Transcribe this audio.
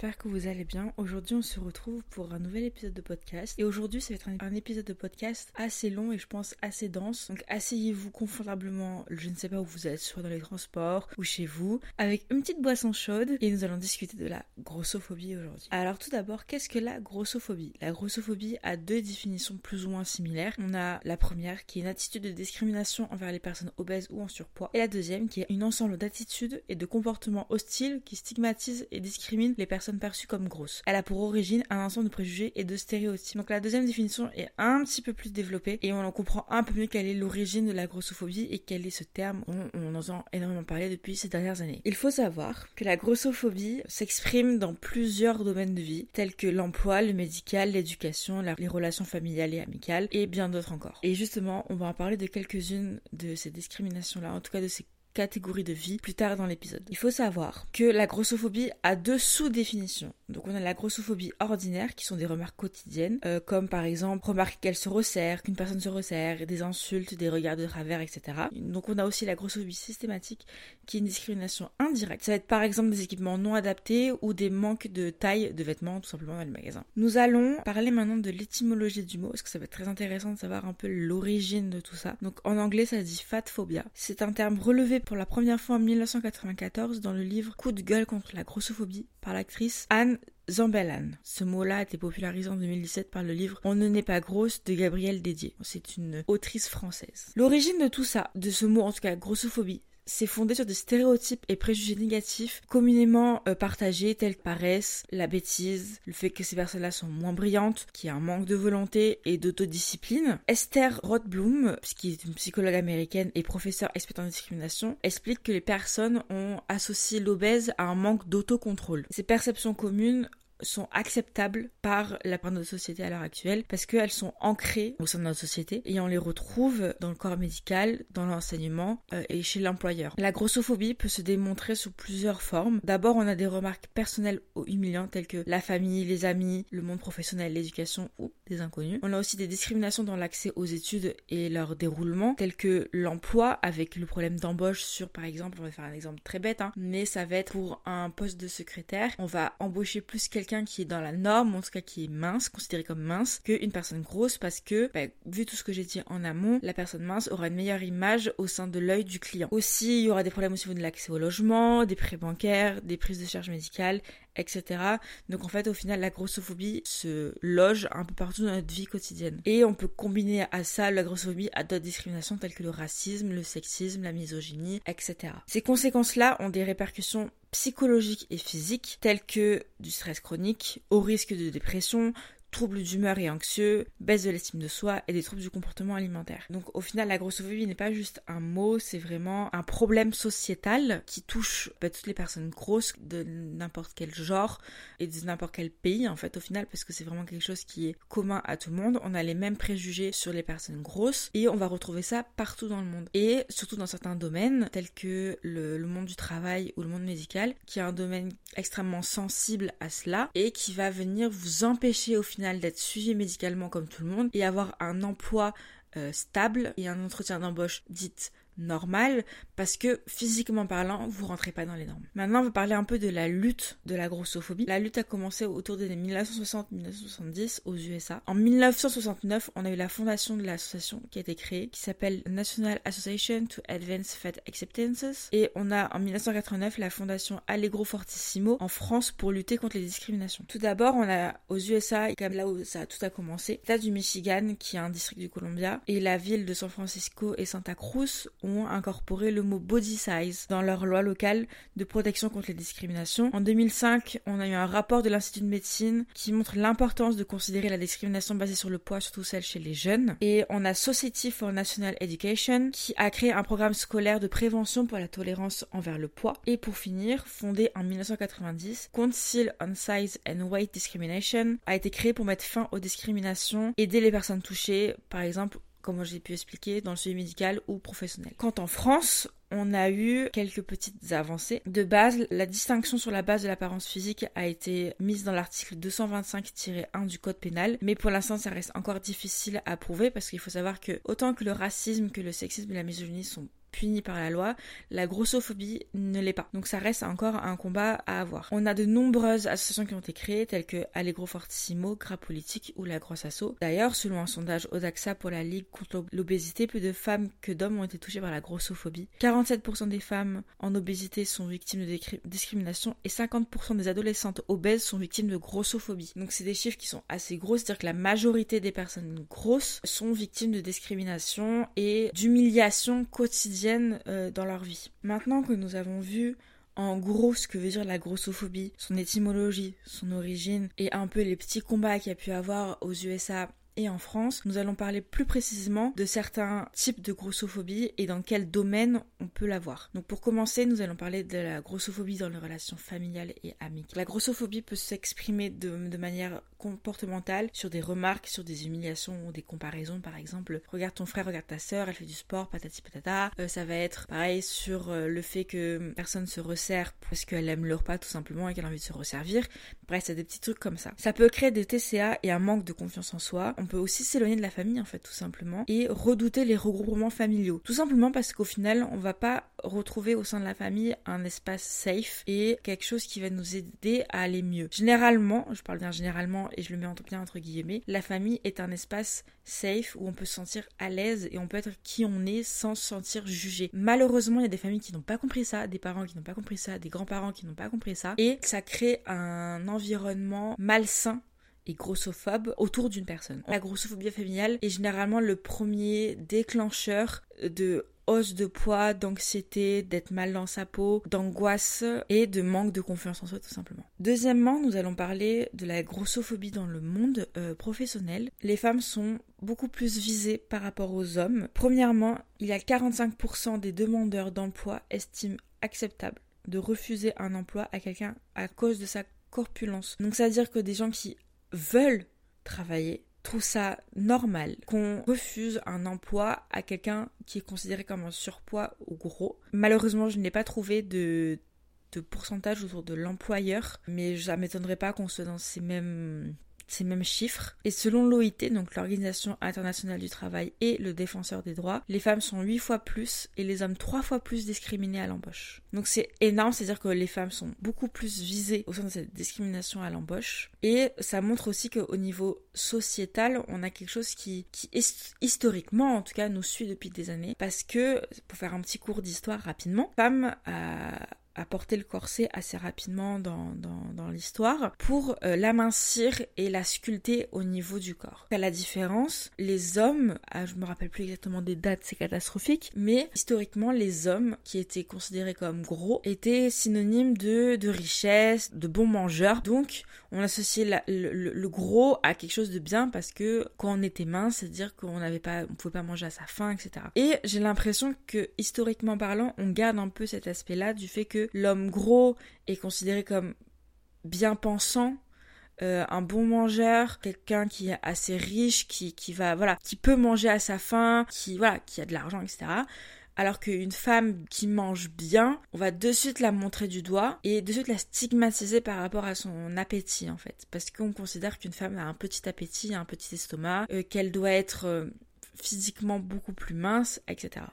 j'espère que vous allez bien. Aujourd'hui, on se retrouve pour un nouvel épisode de podcast. Et aujourd'hui, ça va être un, épisode de podcast assez long et je pense assez dense. Donc, asseyez-vous confortablement, je ne sais pas où vous êtes, soit dans les transports ou chez vous, avec une petite boisson chaude et nous allons discuter de la grossophobie aujourd'hui. Alors, tout d'abord, qu'est-ce que la grossophobie? La grossophobie a deux définitions plus ou moins similaires. On a la première qui est une attitude de discrimination envers les personnes obèses ou en surpoids et la deuxième qui est une ensemble d'attitudes et de comportements hostiles qui stigmatisent et discriminent les personnes perçues comme grosses. Elle a pour origine un ensemble de préjugés et de stéréotypes. Donc la deuxième définition est un petit peu plus développée et on en comprend un peu mieux quelle est l'origine de la grossophobie et quel est ce terme dont on entend énormément parler depuis ces dernières années. Il faut savoir que la grossophobie s'exprime dans plusieurs domaines de vie, tels que l'emploi, le médical, l'éducation, les relations familiales et amicales et bien d'autres encore. Et justement, on va en parler de quelques-unes de ces discriminations-là, en tout cas de ces catégories de vie plus tard dans l'épisode. Il faut savoir que la grossophobie a deux sous-définitions. Donc on a la grossophobie ordinaire qui sont des remarques quotidiennes, euh, comme par exemple remarquer qu'elle se resserre, qu'une personne se resserre, des insultes, des regards de travers, etc. Donc on a aussi la grossophobie systématique qui est une discrimination indirecte. Ça va être par exemple des équipements non adaptés ou des manques de taille de vêtements tout simplement dans les magasins. Nous allons parler maintenant de l'étymologie du mot parce que ça va être très intéressant de savoir un peu l'origine de tout ça. Donc en anglais ça dit fat phobia. C'est un terme relevé pour la première fois en 1994 dans le livre Coup de gueule contre la grossophobie par l'actrice Anne Zambellan. Ce mot-là a été popularisé en 2017 par le livre On ne n'est pas grosse de Gabrielle Dédier. C'est une autrice française. L'origine de tout ça, de ce mot en tout cas grossophobie, c'est fondé sur des stéréotypes et préjugés négatifs communément euh, partagés tels que paresse, la bêtise, le fait que ces personnes-là sont moins brillantes, qu'il y a un manque de volonté et d'autodiscipline. Esther Rothblum, qui est une psychologue américaine et professeure experte en discrimination, explique que les personnes ont associé l'obèse à un manque d'autocontrôle. Ces perceptions communes sont acceptables par la part de notre société à l'heure actuelle parce qu'elles sont ancrées au sein de notre société et on les retrouve dans le corps médical, dans l'enseignement euh, et chez l'employeur. La grossophobie peut se démontrer sous plusieurs formes. D'abord, on a des remarques personnelles ou humiliantes telles que la famille, les amis, le monde professionnel, l'éducation ou des inconnus. On a aussi des discriminations dans l'accès aux études et leur déroulement telles que l'emploi avec le problème d'embauche sur par exemple, on va faire un exemple très bête, hein, mais ça va être pour un poste de secrétaire, on va embaucher plus quelqu'un qui est dans la norme, en tout cas qui est mince, considéré comme mince, qu'une personne grosse parce que, bah, vu tout ce que j'ai dit en amont, la personne mince aura une meilleure image au sein de l'œil du client. Aussi, il y aura des problèmes au niveau de l'accès au logement, des prêts bancaires, des prises de charges médicales, etc. Donc en fait, au final, la grossophobie se loge un peu partout dans notre vie quotidienne. Et on peut combiner à ça la grossophobie à d'autres discriminations telles que le racisme, le sexisme, la misogynie, etc. Ces conséquences-là ont des répercussions psychologiques et physiques telles que du stress chronique, au risque de dépression, troubles d'humeur et anxieux, baisse de l'estime de soi et des troubles du comportement alimentaire. Donc au final, la grossophobie n'est pas juste un mot, c'est vraiment un problème sociétal qui touche bah, toutes les personnes grosses de n'importe quel genre et de n'importe quel pays en fait au final parce que c'est vraiment quelque chose qui est commun à tout le monde. On a les mêmes préjugés sur les personnes grosses et on va retrouver ça partout dans le monde et surtout dans certains domaines tels que le, le monde du travail ou le monde médical qui est un domaine extrêmement sensible à cela et qui va venir vous empêcher au final d'être suivi médicalement comme tout le monde et avoir un emploi euh, stable et un entretien d'embauche dite normal parce que physiquement parlant, vous rentrez pas dans les normes. Maintenant, on va parler un peu de la lutte de la grossophobie. La lutte a commencé autour des années 1960-1970 aux USA. En 1969, on a eu la fondation de l'association qui a été créée qui s'appelle National Association to Advance Fat Acceptances et on a en 1989 la fondation Allegro Fortissimo en France pour lutter contre les discriminations. Tout d'abord, on a aux USA, comme là où ça tout a commencé, l'État du Michigan qui est un district du Columbia et la ville de San Francisco et Santa Cruz incorporé le mot body size dans leur loi locale de protection contre les discriminations. En 2005, on a eu un rapport de l'Institut de médecine qui montre l'importance de considérer la discrimination basée sur le poids, surtout celle chez les jeunes. Et on a Society for National Education qui a créé un programme scolaire de prévention pour la tolérance envers le poids. Et pour finir, fondé en 1990, Council on Size and Weight Discrimination a été créé pour mettre fin aux discriminations, aider les personnes touchées, par exemple comme j'ai pu expliquer, dans le suivi médical ou professionnel. Quand en France, on a eu quelques petites avancées. De base, la distinction sur la base de l'apparence physique a été mise dans l'article 225-1 du code pénal, mais pour l'instant ça reste encore difficile à prouver parce qu'il faut savoir que autant que le racisme, que le sexisme et la misogynie sont puni par la loi, la grossophobie ne l'est pas. Donc ça reste encore un combat à avoir. On a de nombreuses associations qui ont été créées, telles que Allegro Fortissimo, Gras Politique ou la Grosse Asso. D'ailleurs, selon un sondage Odaxa pour la Ligue contre l'obésité, plus de femmes que d'hommes ont été touchées par la grossophobie. 47% des femmes en obésité sont victimes de discrimination et 50% des adolescentes obèses sont victimes de grossophobie. Donc c'est des chiffres qui sont assez gros, c'est-à-dire que la majorité des personnes grosses sont victimes de discrimination et d'humiliation quotidienne euh, dans leur vie. Maintenant que nous avons vu en gros ce que veut dire la grossophobie, son étymologie, son origine et un peu les petits combats qu'il y a pu avoir aux USA et en France, nous allons parler plus précisément de certains types de grossophobie et dans quel domaine on peut l'avoir. Donc pour commencer, nous allons parler de la grossophobie dans les relations familiales et amicales. La grossophobie peut s'exprimer de, manière comportementale sur des remarques, sur des humiliations ou des comparaisons par exemple. Regarde ton frère, regarde ta soeur, elle fait du sport, patati patata. Euh, ça va être pareil sur euh, le fait que personne se resserre parce qu'elle aime le repas tout simplement et qu'elle a envie de se resservir. Bref, c'est des petits trucs comme ça. Ça peut créer des TCA et un manque de confiance en soi peut aussi s'éloigner de la famille en fait tout simplement et redouter les regroupements familiaux. Tout simplement parce qu'au final on va pas retrouver au sein de la famille un espace safe et quelque chose qui va nous aider à aller mieux. Généralement, je parle bien généralement et je le mets en bien entre guillemets, la famille est un espace safe où on peut se sentir à l'aise et on peut être qui on est sans se sentir jugé. Malheureusement, il y a des familles qui n'ont pas compris ça, des parents qui n'ont pas compris ça, des grands-parents qui n'ont pas compris ça et ça crée un environnement malsain et grossophobe autour d'une personne. La grossophobie familiale est généralement le premier déclencheur de hausse de poids, d'anxiété, d'être mal dans sa peau, d'angoisse et de manque de confiance en soi tout simplement. Deuxièmement, nous allons parler de la grossophobie dans le monde euh, professionnel. Les femmes sont beaucoup plus visées par rapport aux hommes. Premièrement, il y a 45% des demandeurs d'emploi estiment acceptable de refuser un emploi à quelqu'un à cause de sa corpulence. Donc ça veut dire que des gens qui veulent travailler trouvent ça normal qu'on refuse un emploi à quelqu'un qui est considéré comme un surpoids ou gros. Malheureusement, je n'ai pas trouvé de, de pourcentage autour de l'employeur, mais ça m'étonnerait pas qu'on soit dans ces mêmes ces mêmes chiffres. Et selon l'OIT, donc l'Organisation internationale du travail et le défenseur des droits, les femmes sont 8 fois plus et les hommes 3 fois plus discriminés à l'embauche. Donc c'est énorme, c'est-à-dire que les femmes sont beaucoup plus visées au sein de cette discrimination à l'embauche. Et ça montre aussi qu'au niveau sociétal, on a quelque chose qui, qui historiquement, en tout cas, nous suit depuis des années. Parce que, pour faire un petit cours d'histoire rapidement, femme a à porter le corset assez rapidement dans, dans, l'histoire pour euh, l'amincir et la sculpter au niveau du corps. À la différence, les hommes, ah, je me rappelle plus exactement des dates, c'est catastrophique, mais historiquement, les hommes qui étaient considérés comme gros étaient synonymes de, de richesse, de bons mangeurs. Donc, on associait le, gros à quelque chose de bien parce que quand on était mince, c'est-à-dire qu'on n'avait pas, on pouvait pas manger à sa faim, etc. Et j'ai l'impression que historiquement parlant, on garde un peu cet aspect-là du fait l'homme gros est considéré comme bien pensant, euh, un bon mangeur, quelqu'un qui est assez riche, qui, qui va, voilà, qui peut manger à sa faim, qui, voilà, qui a de l'argent, etc. Alors qu'une femme qui mange bien, on va de suite la montrer du doigt et de suite la stigmatiser par rapport à son appétit en fait. Parce qu'on considère qu'une femme a un petit appétit, un petit estomac, euh, qu'elle doit être euh, physiquement beaucoup plus mince, etc.